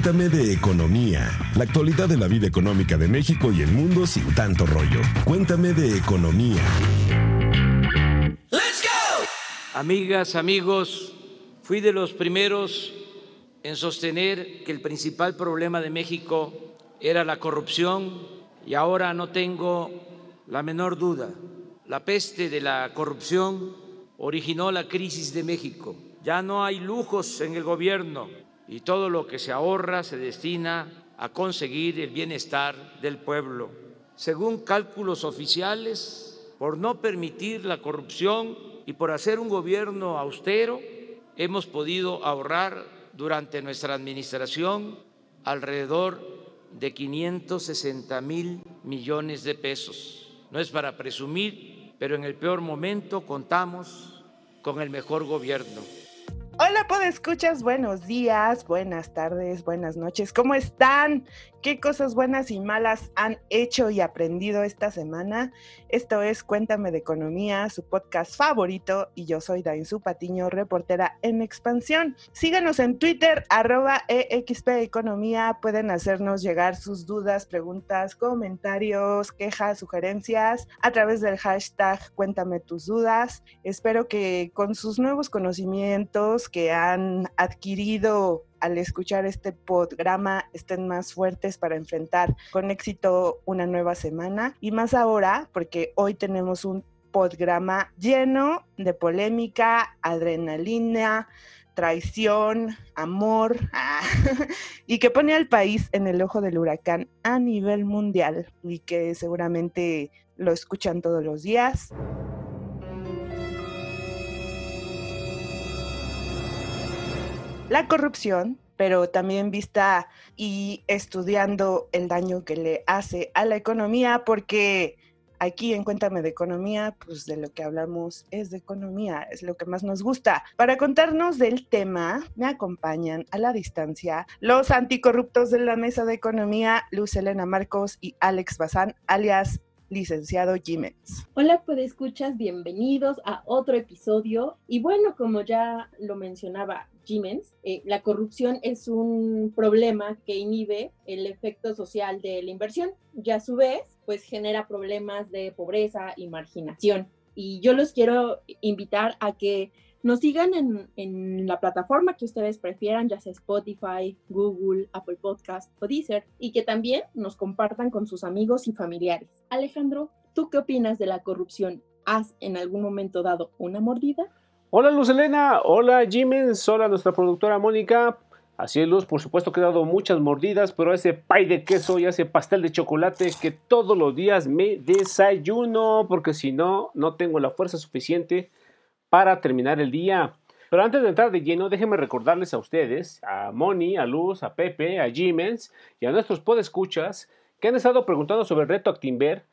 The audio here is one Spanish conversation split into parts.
Cuéntame de economía, la actualidad de la vida económica de México y el mundo sin tanto rollo. Cuéntame de economía. Let's go. Amigas, amigos, fui de los primeros en sostener que el principal problema de México era la corrupción y ahora no tengo la menor duda. La peste de la corrupción originó la crisis de México. Ya no hay lujos en el gobierno y todo lo que se ahorra se destina a conseguir el bienestar del pueblo. Según cálculos oficiales, por no permitir la corrupción y por hacer un gobierno austero, hemos podido ahorrar durante nuestra administración alrededor de 560 mil millones de pesos. No es para presumir, pero en el peor momento contamos con el mejor gobierno. Hola, escuchas, buenos días, buenas tardes, buenas noches. ¿Cómo están? ¿Qué cosas buenas y malas han hecho y aprendido esta semana? Esto es Cuéntame de Economía, su podcast favorito, y yo soy Dainzu Patiño, reportera en expansión. Síganos en Twitter, arroba EXP Economía. Pueden hacernos llegar sus dudas, preguntas, comentarios, quejas, sugerencias a través del hashtag Cuéntame tus dudas. Espero que con sus nuevos conocimientos que han adquirido al escuchar este programa estén más fuertes para enfrentar con éxito una nueva semana y más ahora porque hoy tenemos un programa lleno de polémica, adrenalina, traición, amor y que pone al país en el ojo del huracán a nivel mundial y que seguramente lo escuchan todos los días. La corrupción, pero también vista y estudiando el daño que le hace a la economía, porque aquí en Cuéntame de Economía, pues de lo que hablamos es de economía, es lo que más nos gusta. Para contarnos del tema, me acompañan a la distancia los anticorruptos de la Mesa de Economía, Luz Elena Marcos y Alex Bazán, alias licenciado Jiménez. Hola, pues escuchas, bienvenidos a otro episodio. Y bueno, como ya lo mencionaba Jiménez, eh, la corrupción es un problema que inhibe el efecto social de la inversión y a su vez, pues genera problemas de pobreza y marginación. Y yo los quiero invitar a que nos sigan en, la plataforma que ustedes prefieran, ya sea Spotify, Google, Apple Podcast o Deezer, y que también nos compartan con sus amigos y familiares. Alejandro, ¿tú qué opinas de la corrupción? ¿Has en algún momento dado una mordida? Hola Luz Elena, hola Jiménez, hola nuestra productora Mónica. Así es, Luz, por supuesto que he dado muchas mordidas, pero ese pay de queso y ese pastel de chocolate que todos los días me desayuno, porque si no, no tengo la fuerza suficiente para terminar el día. Pero antes de entrar de lleno, déjenme recordarles a ustedes, a Moni, a Luz, a Pepe, a Jimens y a nuestros podescuchas que han estado preguntando sobre el reto Actimber,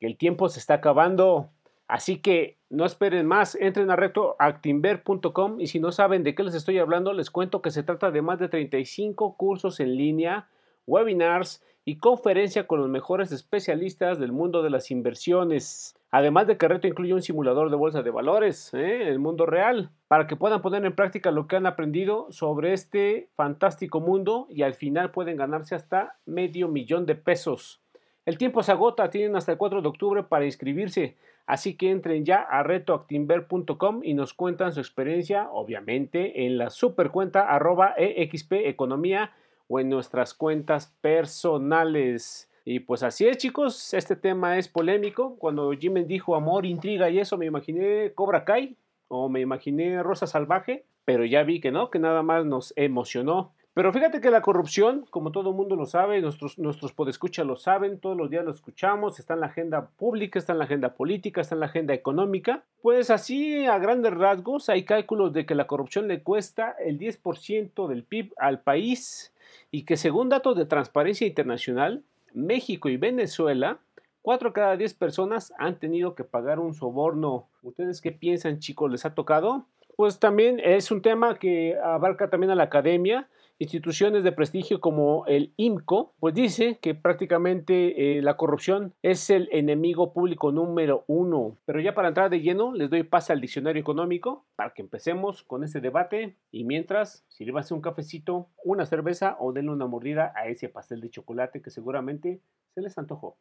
que el tiempo se está acabando. Así que no esperen más, entren a retoactimber.com y si no saben de qué les estoy hablando, les cuento que se trata de más de 35 cursos en línea, webinars y conferencia con los mejores especialistas del mundo de las inversiones. Además de que Reto incluye un simulador de bolsa de valores ¿eh? en el mundo real, para que puedan poner en práctica lo que han aprendido sobre este fantástico mundo y al final pueden ganarse hasta medio millón de pesos. El tiempo se agota, tienen hasta el 4 de octubre para inscribirse, así que entren ya a retoactimber.com y nos cuentan su experiencia, obviamente, en la supercuenta arroba EXP Economía o en nuestras cuentas personales. Y pues así es, chicos, este tema es polémico. Cuando Jimmy dijo amor, intriga y eso, me imaginé Cobra Kai o me imaginé Rosa Salvaje, pero ya vi que no, que nada más nos emocionó. Pero fíjate que la corrupción, como todo el mundo lo sabe, nuestros, nuestros podescuchas lo saben, todos los días lo escuchamos, está en la agenda pública, está en la agenda política, está en la agenda económica. Pues así, a grandes rasgos, hay cálculos de que la corrupción le cuesta el 10% del PIB al país y que según datos de Transparencia Internacional, México y Venezuela, 4 cada 10 personas han tenido que pagar un soborno. ¿Ustedes qué piensan, chicos? ¿Les ha tocado? Pues también es un tema que abarca también a la academia instituciones de prestigio como el IMCO, pues dice que prácticamente eh, la corrupción es el enemigo público número uno. Pero ya para entrar de lleno, les doy paso al diccionario económico para que empecemos con este debate. Y mientras, sírvase un cafecito, una cerveza o denle una mordida a ese pastel de chocolate que seguramente se les antojó.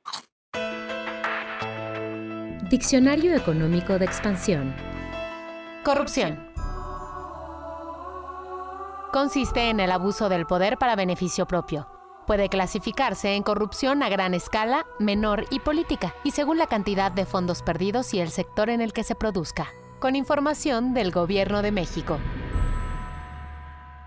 Diccionario Económico de Expansión. Corrupción consiste en el abuso del poder para beneficio propio. Puede clasificarse en corrupción a gran escala, menor y política, y según la cantidad de fondos perdidos y el sector en el que se produzca. Con información del Gobierno de México.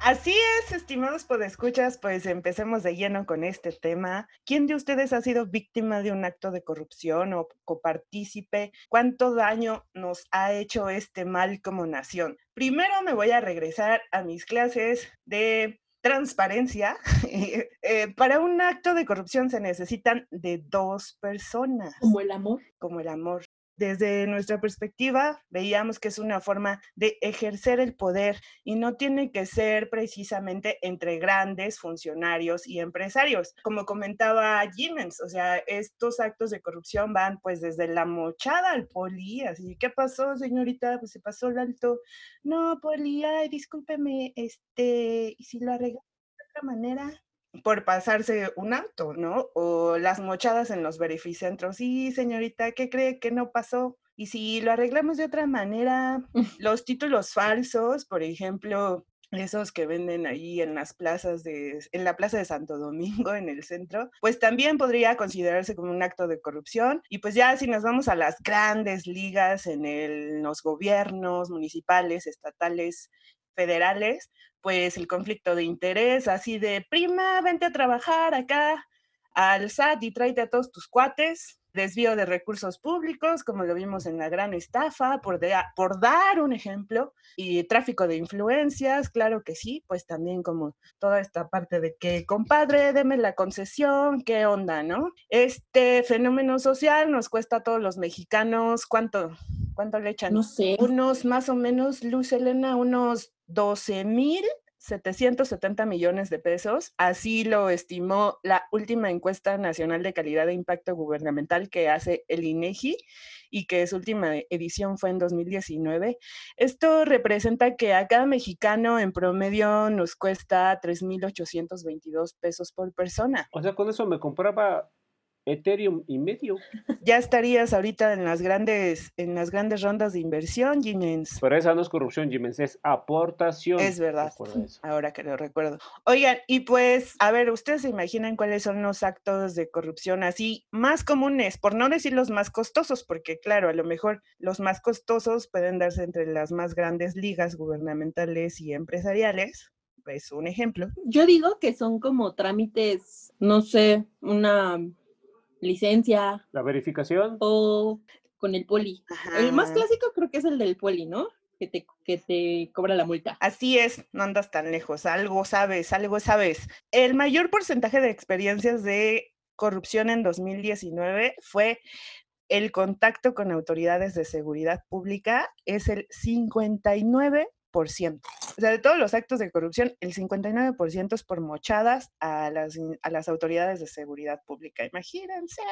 Así es, estimados podescuchas, pues empecemos de lleno con este tema. ¿Quién de ustedes ha sido víctima de un acto de corrupción o copartícipe? ¿Cuánto daño nos ha hecho este mal como nación? Primero me voy a regresar a mis clases de transparencia. Eh, para un acto de corrupción se necesitan de dos personas. Como el amor. Como el amor. Desde nuestra perspectiva, veíamos que es una forma de ejercer el poder y no tiene que ser precisamente entre grandes funcionarios y empresarios. Como comentaba Jiménez, o sea, estos actos de corrupción van pues desde la mochada al poli, así, ¿qué pasó, señorita? Pues se pasó el alto. No, poli, ay, discúlpeme, este, ¿y si lo arreglamos de otra manera? Por pasarse un auto, ¿no? O las mochadas en los verificentros. Sí, señorita, ¿qué cree que no pasó? Y si lo arreglamos de otra manera, los títulos falsos, por ejemplo, esos que venden ahí en las plazas de, en la plaza de Santo Domingo, en el centro, pues también podría considerarse como un acto de corrupción. Y pues ya si nos vamos a las grandes ligas en, en los gobiernos municipales, estatales, federales, pues el conflicto de interés, así de, prima, vente a trabajar acá al SAT y tráete a todos tus cuates, desvío de recursos públicos, como lo vimos en la gran estafa, por, por dar un ejemplo, y tráfico de influencias, claro que sí, pues también como toda esta parte de que, compadre, deme la concesión, qué onda, ¿no? Este fenómeno social nos cuesta a todos los mexicanos, ¿cuánto? ¿Cuánto le echan? No sé. Unos más o menos, Luz Elena, unos 12 mil 770 millones de pesos. Así lo estimó la última encuesta nacional de calidad de impacto gubernamental que hace el INEGI y que su última edición fue en 2019. Esto representa que a cada mexicano en promedio nos cuesta 3.822 pesos por persona. O sea, con eso me compraba Ethereum y medio. Ya estarías ahorita en las grandes, en las grandes rondas de inversión, Jimens. Pero esa no es corrupción, Jimens, es aportación. Es verdad. Ahora que lo recuerdo. Oigan, y pues, a ver, ¿ustedes se imaginan cuáles son los actos de corrupción así más comunes? Por no decir los más costosos, porque claro, a lo mejor los más costosos pueden darse entre las más grandes ligas gubernamentales y empresariales. Es un ejemplo. Yo digo que son como trámites, no sé, una licencia. La verificación. O con el poli. El más clásico creo que es el del poli, ¿no? Que te, que te cobra la multa. Así es, no andas tan lejos, algo sabes, algo sabes. El mayor porcentaje de experiencias de corrupción en 2019 fue el contacto con autoridades de seguridad pública, es el 59 o sea, de todos los actos de corrupción, el 59% es por mochadas a las, a las autoridades de seguridad pública. Imagínense.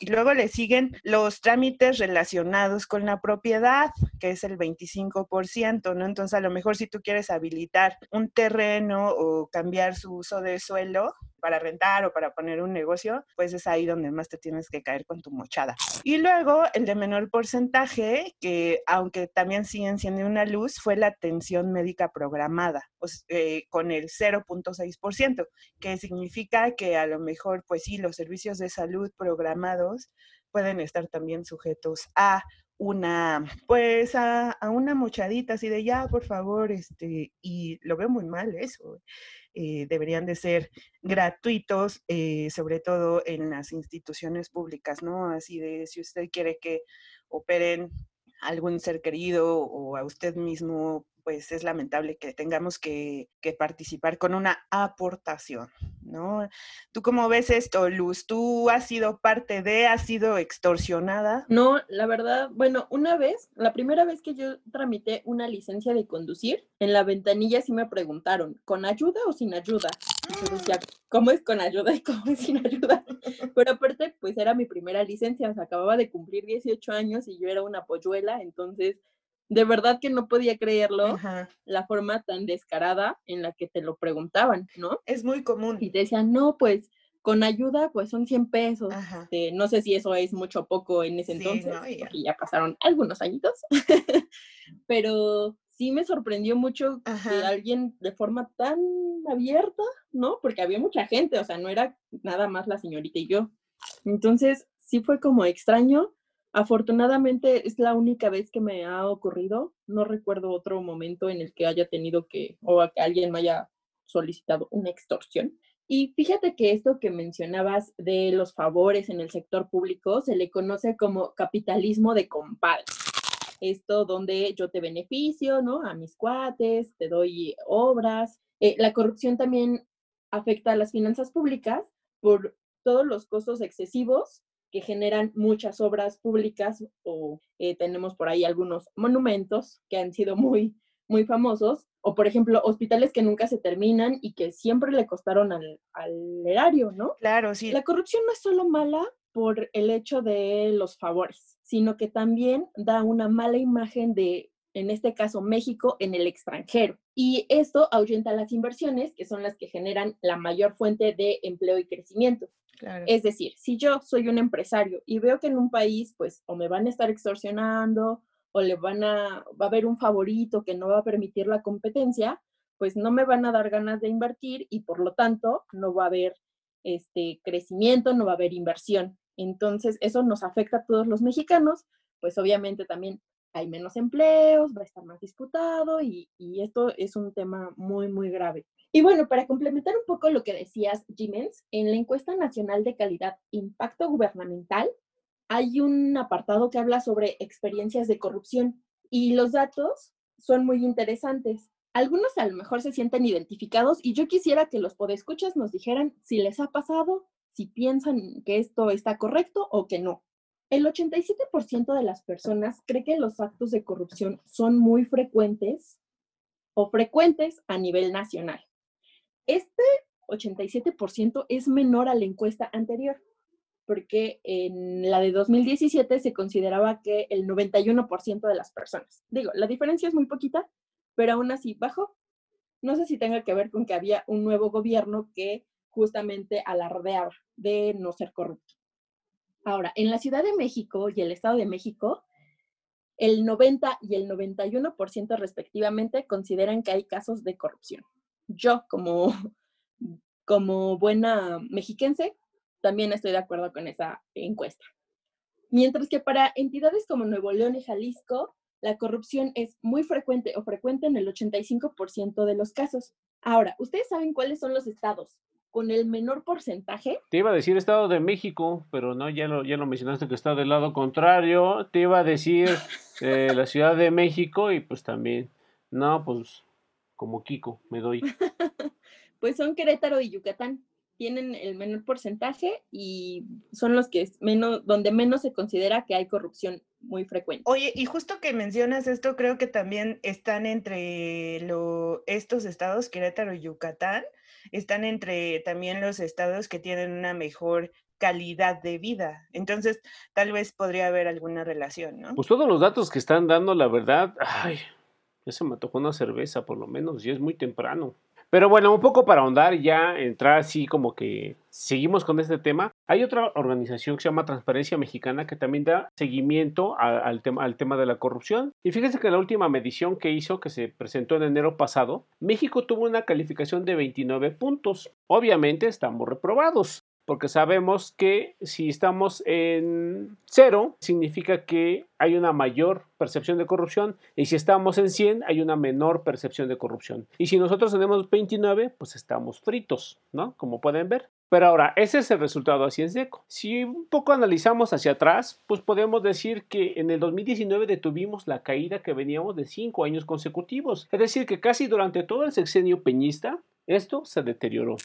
Y luego le siguen los trámites relacionados con la propiedad, que es el 25%, ¿no? Entonces, a lo mejor si tú quieres habilitar un terreno o cambiar su uso de suelo, para rentar o para poner un negocio, pues es ahí donde más te tienes que caer con tu mochada. Y luego el de menor porcentaje, que aunque también siguen siendo una luz, fue la atención médica programada, eh, con el 0.6%, que significa que a lo mejor, pues sí, los servicios de salud programados pueden estar también sujetos a una, pues a, a, una mochadita así de ya, por favor, este, y lo veo muy mal eso. Eh, deberían de ser gratuitos, eh, sobre todo en las instituciones públicas, ¿no? Así de si usted quiere que operen algún ser querido o a usted mismo pues es lamentable que tengamos que, que participar con una aportación, ¿no? ¿Tú cómo ves esto, Luz? ¿Tú has sido parte de, has sido extorsionada? No, la verdad, bueno, una vez, la primera vez que yo tramité una licencia de conducir, en la ventanilla sí me preguntaron, ¿con ayuda o sin ayuda? Y yo decía, ¿cómo es con ayuda y cómo es sin ayuda? Pero aparte, pues era mi primera licencia, o sea, acababa de cumplir 18 años y yo era una polluela, entonces de verdad que no podía creerlo Ajá. la forma tan descarada en la que te lo preguntaban, ¿no? Es muy común. Y te decían, no, pues con ayuda, pues son 100 pesos. Este, no sé si eso es mucho o poco en ese Sí, entonces, no, ya. porque ya pasaron algunos añitos, pero sí me sorprendió mucho que Ajá. alguien de forma tan abierta, ¿no? Porque había mucha gente, o sea, no era nada más la señorita y yo. Entonces, sí fue como extraño. Afortunadamente es la única vez que me ha ocurrido. No recuerdo otro momento en el que haya tenido que, o a alguien me haya solicitado una extorsión. Y fíjate que esto que mencionabas de los favores en el sector público se le conoce como capitalismo de compadres. Esto donde yo te beneficio, ¿no? A mis cuates, te doy obras. Eh, la corrupción también afecta a las finanzas públicas por todos los costos excesivos que generan muchas obras públicas o eh, tenemos por ahí algunos monumentos que han sido muy, muy famosos, o por ejemplo, hospitales que nunca se terminan y que siempre le costaron al, al erario, ¿no? Claro, sí. La corrupción no es solo mala por el hecho de los favores, sino que también da una mala imagen de, en este caso, México en el extranjero. Y esto ahuyenta las inversiones, que son las que generan la mayor fuente de empleo y crecimiento. Es decir, si yo soy un empresario y veo que en un país, pues, o me van a estar extorsionando, o le van a, va a haber un favorito que no va a permitir la competencia, pues no me van a dar ganas de invertir y por lo tanto no va a haber este crecimiento, no va a haber inversión. Entonces, eso nos afecta a todos los mexicanos, pues obviamente también hay menos empleos, va a estar más disputado y, y esto es un tema muy, muy grave. Y bueno, para complementar un poco lo que decías, Jimens, en la encuesta nacional de calidad impacto gubernamental hay un apartado que habla sobre experiencias de corrupción y los datos son muy interesantes. Algunos a lo mejor se sienten identificados y yo quisiera que los podescuchas nos dijeran si les ha pasado, si piensan que esto está correcto o que no. El 87% de las personas cree que los actos de corrupción son muy frecuentes o frecuentes a nivel nacional. Este 87% es menor a la encuesta anterior, porque en la de 2017 se consideraba que el 91% de las personas. Digo, la diferencia es muy poquita, pero aún así bajó. No sé si tenga que ver con que había un nuevo gobierno que justamente alardeaba de no ser corrupto. Ahora, en la Ciudad de México y el Estado de México, el 90 y el 91% respectivamente consideran que hay casos de corrupción. Yo, como, como buena mexiquense, también estoy de acuerdo con esa encuesta. Mientras que para entidades como Nuevo León y Jalisco, la corrupción es muy frecuente o frecuente en el 85% de los casos. Ahora, ¿ustedes saben cuáles son los estados con el menor porcentaje? Te iba a decir Estado de México, pero no, ya lo, ya lo mencionaste que está del lado contrario. Te iba a decir eh, la Ciudad de México y pues también, no, pues como Kiko, me doy. Pues son Querétaro y Yucatán. Tienen el menor porcentaje y son los que es menos, donde menos se considera que hay corrupción muy frecuente. Oye, y justo que mencionas esto, creo que también están entre lo, estos estados, Querétaro y Yucatán, están entre también los estados que tienen una mejor calidad de vida. Entonces, tal vez podría haber alguna relación, ¿no? Pues todos los datos que están dando, la verdad, ay, ya se me antojó una cerveza por lo menos, ya es muy temprano. Pero bueno, un poco para ahondar y ya entrar así como que seguimos con este tema. Hay otra organización que se llama Transparencia Mexicana que también da seguimiento al, tema, al tema de la corrupción. Y fíjense que la última medición que hizo, que se presentó en enero pasado, México tuvo una calificación de 29 puntos. Obviamente estamos reprobados. Porque sabemos que si estamos en cero, significa que hay una mayor percepción de corrupción y si estamos en 100 hay una menor percepción de corrupción. Y si nosotros tenemos 29, pues estamos fritos, ¿no? Como pueden ver. Pero ahora, ese es el resultado así en seco. Si un poco analizamos hacia atrás, pues podemos decir que en el 2019 detuvimos la caída que veníamos de cinco años consecutivos. Es decir, que casi durante todo el sexenio peñista, esto se deterioró.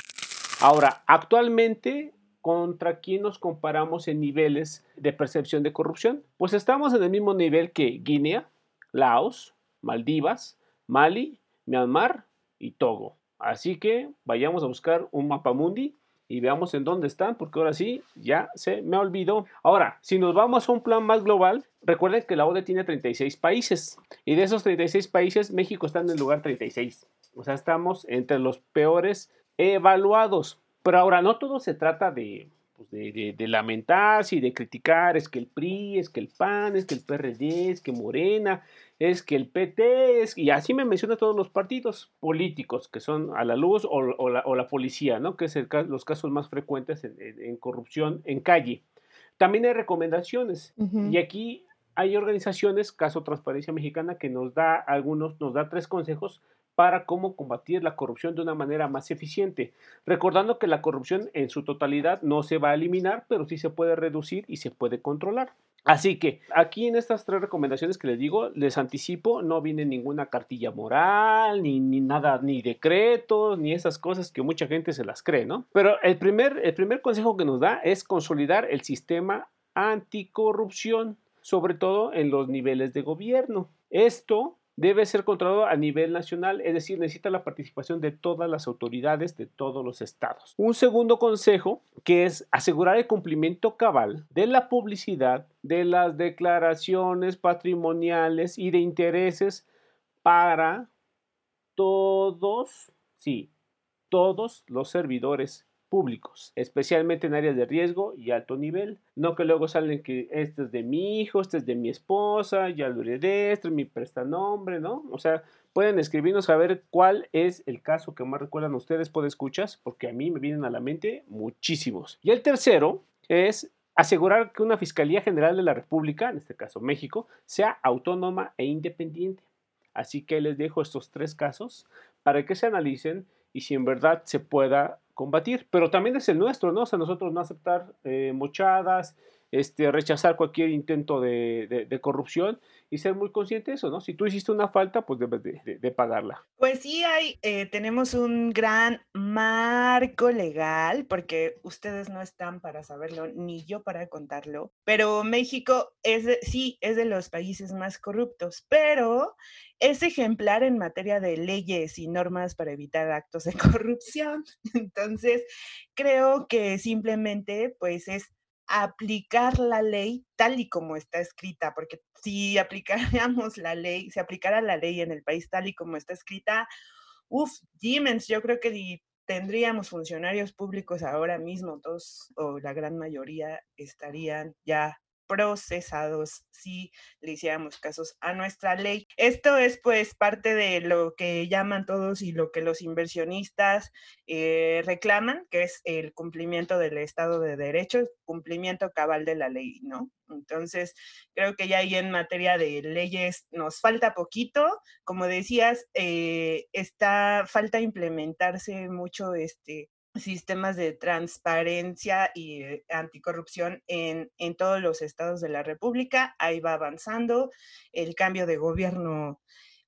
Ahora, actualmente, ¿contra quién nos comparamos en niveles de percepción de corrupción? Pues estamos en el mismo nivel que Guinea, Laos, Maldivas, Mali, Myanmar y Togo. Así que vayamos a buscar un mapa mundi y veamos en dónde están, porque ahora sí, ya se me olvidó. Ahora, si nos vamos a un plan más global, recuerden que la ODE tiene 36 países y de esos 36 países, México está en el lugar 36. O sea, estamos entre los peores evaluados. Pero ahora, no todo se trata de, pues, de, de, lamentarse y de criticar, es que el PRI, es que el PAN, es que el PRD, es que Morena, es que el PT es, y así me menciona todos los partidos políticos que son a la luz o, la, policía, ¿no? que es el, los casos más frecuentes en, corrupción en calle. También hay recomendaciones y aquí hay organizaciones, caso Transparencia Mexicana, que nos da algunos, nos da tres consejos para cómo combatir la corrupción de una manera más eficiente. Recordando que la corrupción en su totalidad no se va a eliminar, pero sí se puede reducir y se puede controlar. Así que aquí en estas tres recomendaciones que les digo, les anticipo, no viene ninguna cartilla moral, ni, nada, ni decretos, ni esas cosas que mucha gente se las cree, ¿no? Pero el primer, el primer consejo que nos da es consolidar el sistema anticorrupción, sobre todo en los niveles de gobierno. Esto debe ser controlado a nivel nacional, es decir, necesita la participación de todas las autoridades de todos los estados. Un segundo consejo que es asegurar el cumplimiento cabal de la publicidad de las declaraciones patrimoniales y de intereses para todos, sí, todos los servidores públicos, especialmente en áreas de riesgo y alto nivel. No que luego salen que este es de mi hijo, este es de mi esposa, ya lo heredé, este es mi prestanombre, ¿no? O sea, pueden escribirnos a ver cuál es el caso que más recuerdan ustedes por escuchas, porque a mí me vienen a la mente muchísimos. Y el tercero es asegurar que una Fiscalía General de la República, en este caso México, sea autónoma e independiente. Así que les dejo estos tres casos para que se analicen y si en verdad se pueda combatir, pero también es el nuestro, ¿no? O sea, nosotros no aceptar eh, mochadas, este, rechazar cualquier intento de, de, corrupción y ser muy consciente de eso, ¿no? Si tú hiciste una falta, pues debes de, pagarla. Pues sí, hay, eh, tenemos un gran marco legal, porque ustedes no están para saberlo, ni yo para contarlo, pero México es, sí, es de los países más corruptos, pero es ejemplar en materia de leyes y normas para evitar actos de corrupción. Entonces, creo que simplemente, pues es aplicar la ley tal y como está escrita, porque si aplicáramos la ley, si aplicara la ley en el país tal y como está escrita, uff, Siemens, yo creo que tendríamos funcionarios públicos ahora mismo, todos o la gran mayoría estarían ya procesados si le hiciéramos casos a nuestra ley. Esto es pues parte de lo que llaman todos y lo que los inversionistas eh, reclaman, que es el cumplimiento del Estado de Derecho, cumplimiento cabal de la ley, ¿no? Entonces, creo que ya ahí en materia de leyes nos falta poquito. Como decías, eh, está, falta implementarse mucho este, sistemas de transparencia y eh, anticorrupción en, en, todos los estados de la República. Ahí va avanzando. El cambio de gobierno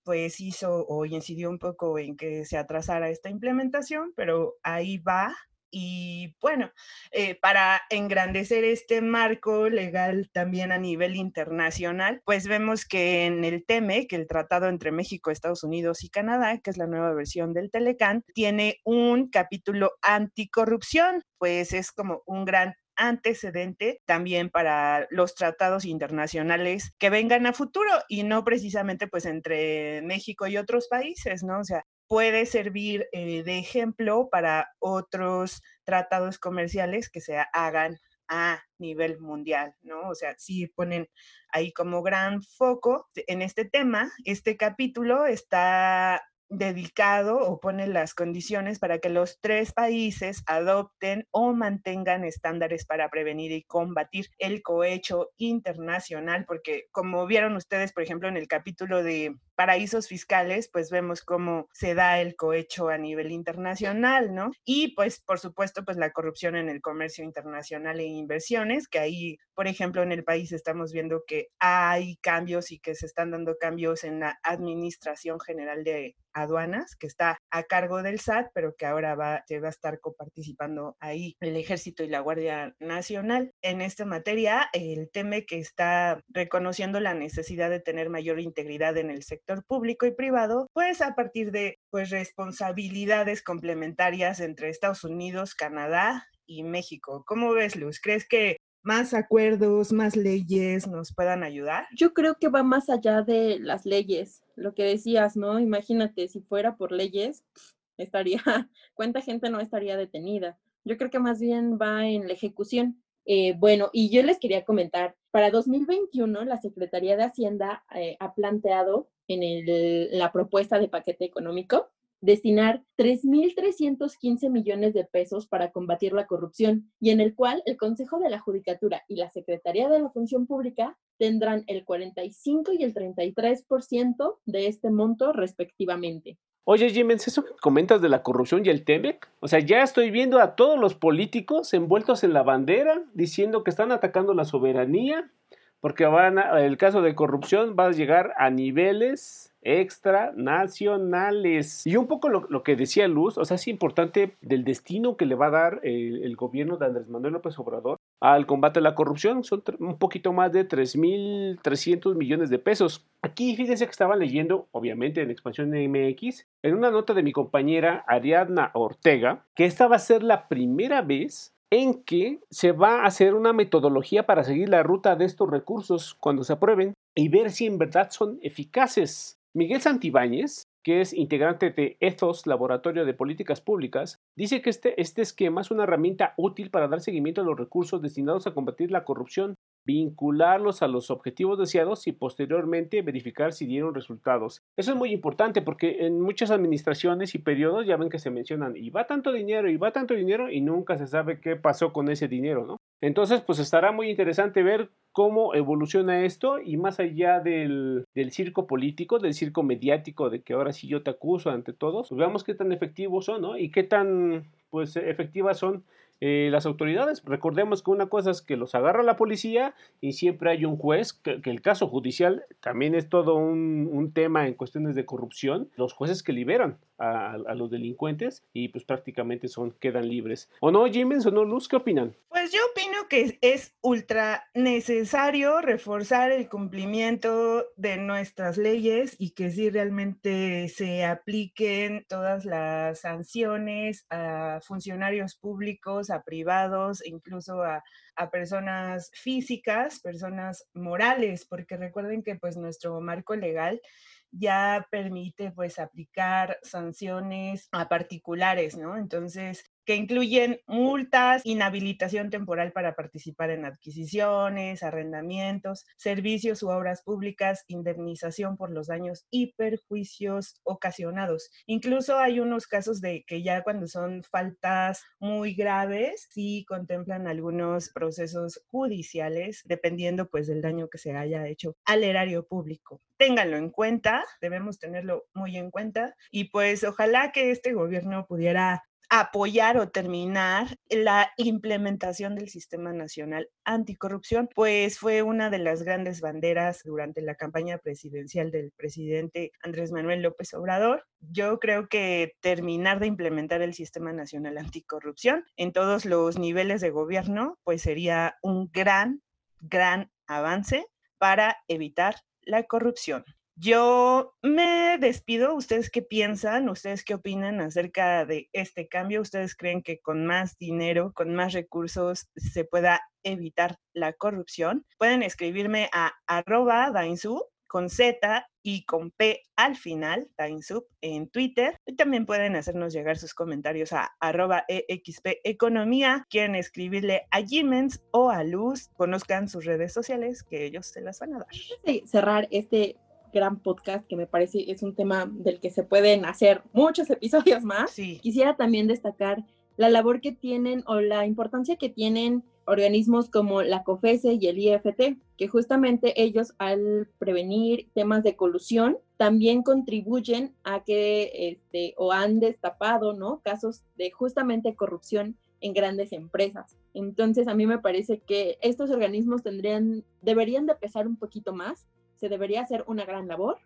pues hizo o incidió un poco en que se atrasara esta implementación, pero ahí va y bueno, eh, para engrandecer este marco legal también a nivel internacional, pues vemos que en el TEME, que el tratado entre México, Estados Unidos y Canadá, que es la nueva versión del Telecán, tiene un capítulo anticorrupción, pues es como un gran antecedente también para los tratados internacionales que vengan a futuro y no precisamente pues entre México y otros países, ¿no? O sea, puede servir eh, de ejemplo para otros tratados comerciales que se hagan a nivel mundial, ¿no? O sea, si ponen ahí como gran foco en este tema. Este capítulo está dedicado o pone las condiciones para que los tres países adopten o mantengan estándares para prevenir y combatir el cohecho internacional, porque como vieron ustedes, por ejemplo, en el capítulo de paraísos fiscales, pues vemos cómo se da el cohecho a nivel internacional, ¿no? Y pues, por supuesto, pues la corrupción en el comercio internacional e inversiones, que ahí, por ejemplo, en el país estamos viendo que hay cambios y que se están dando cambios en la Administración General de Aduanas, que está a cargo del SAT, pero que ahora va, se va a estar coparticipando ahí el Ejército y la Guardia Nacional. En esta materia, el TEME que está reconociendo la necesidad de tener mayor integridad en el sector público y privado, pues a partir de pues responsabilidades complementarias entre Estados Unidos, Canadá y México. ¿Cómo ves, Luz? ¿Crees que más acuerdos, más leyes nos puedan ayudar? Yo creo que va más allá de las leyes. Lo que decías, ¿no? Imagínate, si fuera por leyes, estaría, cuánta gente no estaría detenida. Yo creo que más bien va en la ejecución. Eh, bueno, y yo les quería comentar, para 2021 la Secretaría de Hacienda eh, ha planteado en la propuesta de paquete económico destinar 3.315 millones de pesos para combatir la corrupción y en el cual el Consejo de la Judicatura y la Secretaría de la Función Pública tendrán el 45 y el 33% de este monto respectivamente. Oye, Jiménez, eso que comentas de la corrupción y el TEMEC, o sea, ya estoy viendo a todos los políticos envueltos en la bandera diciendo que están atacando la soberanía, porque van el caso de corrupción va a llegar a niveles extranacionales. Y un poco lo, que decía Luz, o sea, es importante del destino que le va a dar el, gobierno de Andrés Manuel López Obrador al combate a la corrupción. Son un poquito más de 3.300 millones de pesos. Aquí fíjense que estaba leyendo, obviamente en Expansión MX, en una nota de mi compañera Ariadna Ortega, que esta va a ser la primera vez en que se va a hacer una metodología para seguir la ruta de estos recursos cuando se aprueben y ver si en verdad son eficaces. Miguel Santibáñez, que es integrante de Ethos Laboratorio de Políticas Públicas, dice que este, este esquema es una herramienta útil para dar seguimiento a los recursos destinados a combatir la corrupción vincularlos a los objetivos deseados y posteriormente verificar si dieron resultados. Eso es muy importante porque en muchas administraciones y periodos ya ven que se mencionan y va tanto dinero y va tanto dinero y nunca se sabe qué pasó con ese dinero, ¿no? Entonces, pues estará muy interesante ver cómo evoluciona esto y más allá del, del, circo político, del circo mediático, de que ahora sí yo te acuso ante todos, pues veamos qué tan efectivos son, ¿no? Y qué tan, pues, efectivas son eh, las autoridades. Recordemos que una cosa es que los agarra la policía y siempre hay un juez, que, el caso judicial también es todo un, tema en cuestiones de corrupción, los jueces que liberan a, los delincuentes y pues prácticamente son, quedan libres. ¿O no, Jiménez o no, Luz? ¿Qué opinan? Pues yo opino que es ultra necesario reforzar el cumplimiento de nuestras leyes y que sí realmente se apliquen todas las sanciones a funcionarios públicos, a privados, incluso a, a personas físicas, personas morales, porque recuerden que pues nuestro marco legal ya permite pues aplicar sanciones a particulares, ¿no? Entonces, que incluyen multas, inhabilitación temporal para participar en adquisiciones, arrendamientos, servicios u obras públicas, indemnización por los daños y perjuicios ocasionados. Incluso hay unos casos de que ya cuando son faltas muy graves, sí contemplan algunos procesos judiciales, dependiendo pues del daño que se haya hecho al erario público. Ténganlo en cuenta, debemos tenerlo muy en cuenta y pues ojalá que este gobierno pudiera apoyar o terminar la implementación del Sistema Nacional Anticorrupción, pues fue una de las grandes banderas durante la campaña presidencial del presidente Andrés Manuel López Obrador. Yo creo que terminar de implementar el Sistema Nacional Anticorrupción en todos los niveles de gobierno, pues sería un gran, gran avance para evitar la corrupción. Yo me despido. ¿Ustedes qué piensan? ¿Ustedes qué opinan acerca de este cambio? ¿Ustedes creen que con más dinero, con más recursos, se pueda evitar la corrupción? Pueden escribirme a arroba con Z y con P al final, Dainsub, en Twitter. Y también pueden hacernos llegar sus comentarios a arroba EXP Economía. Quieren escribirle a Jimens o a Luz, conozcan sus redes sociales que ellos se las van a dar. cerrar este gran podcast que me parece es un tema del que se pueden hacer muchos episodios más. Sí. Quisiera también destacar la labor que tienen o la importancia que tienen organismos como la COFESE y el IFT, que justamente ellos al prevenir temas de colusión también contribuyen a que este, o han destapado ¿no? casos de justamente corrupción en grandes empresas. Entonces a mí me parece que estos organismos tendrían, deberían de pesar un poquito más, se debería hacer una gran labor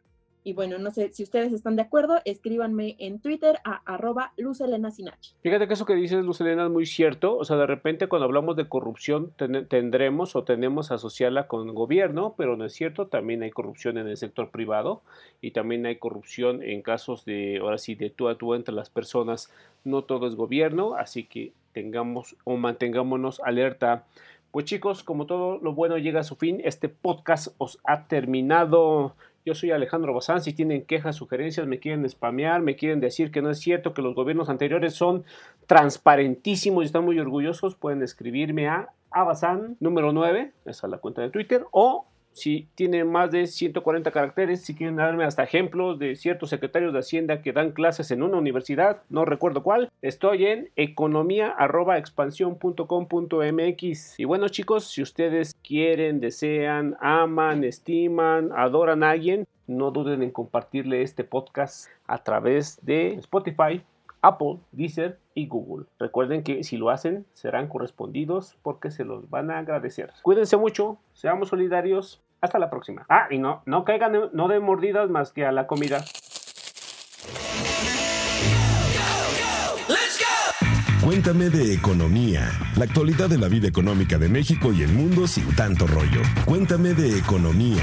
y bueno, no sé si ustedes están de acuerdo, escríbanme en Twitter a arroba Sinach. Fíjate que eso que dices, Luz Elena, es muy cierto. O sea, de repente cuando hablamos de corrupción tendremos o tenemos asociarla con el gobierno, pero no es cierto. También hay corrupción en el sector privado y también hay corrupción en casos de, ahora sí, de tú a tú entre las personas. No todo es gobierno, así que tengamos o mantengámonos alerta. Pues chicos, como todo lo bueno llega a su fin, este podcast os ha terminado. Yo soy Alejandro Bazán. Si tienen quejas, sugerencias, me quieren spamear, me quieren decir que no es cierto, que los gobiernos anteriores son transparentísimos y están muy orgullosos, pueden escribirme a Abazán número 9, esa es la cuenta de Twitter, o si tiene más de 140 caracteres, si quieren darme hasta ejemplos de ciertos secretarios de Hacienda que dan clases en una universidad, no recuerdo cuál, estoy en economía.expansión.com.mx. Y bueno chicos, si ustedes quieren, desean, aman, estiman, adoran a alguien, no duden en compartirle este podcast a través de Spotify, Apple, Deezer y Google. Recuerden que si lo hacen serán correspondidos porque se los van a agradecer. Cuídense mucho, seamos solidarios hasta la próxima. Ah, y no, no caigan, no de mordidas más que a la comida. Cuéntame de economía, la actualidad de la vida económica de México y el mundo sin tanto rollo. Cuéntame de economía.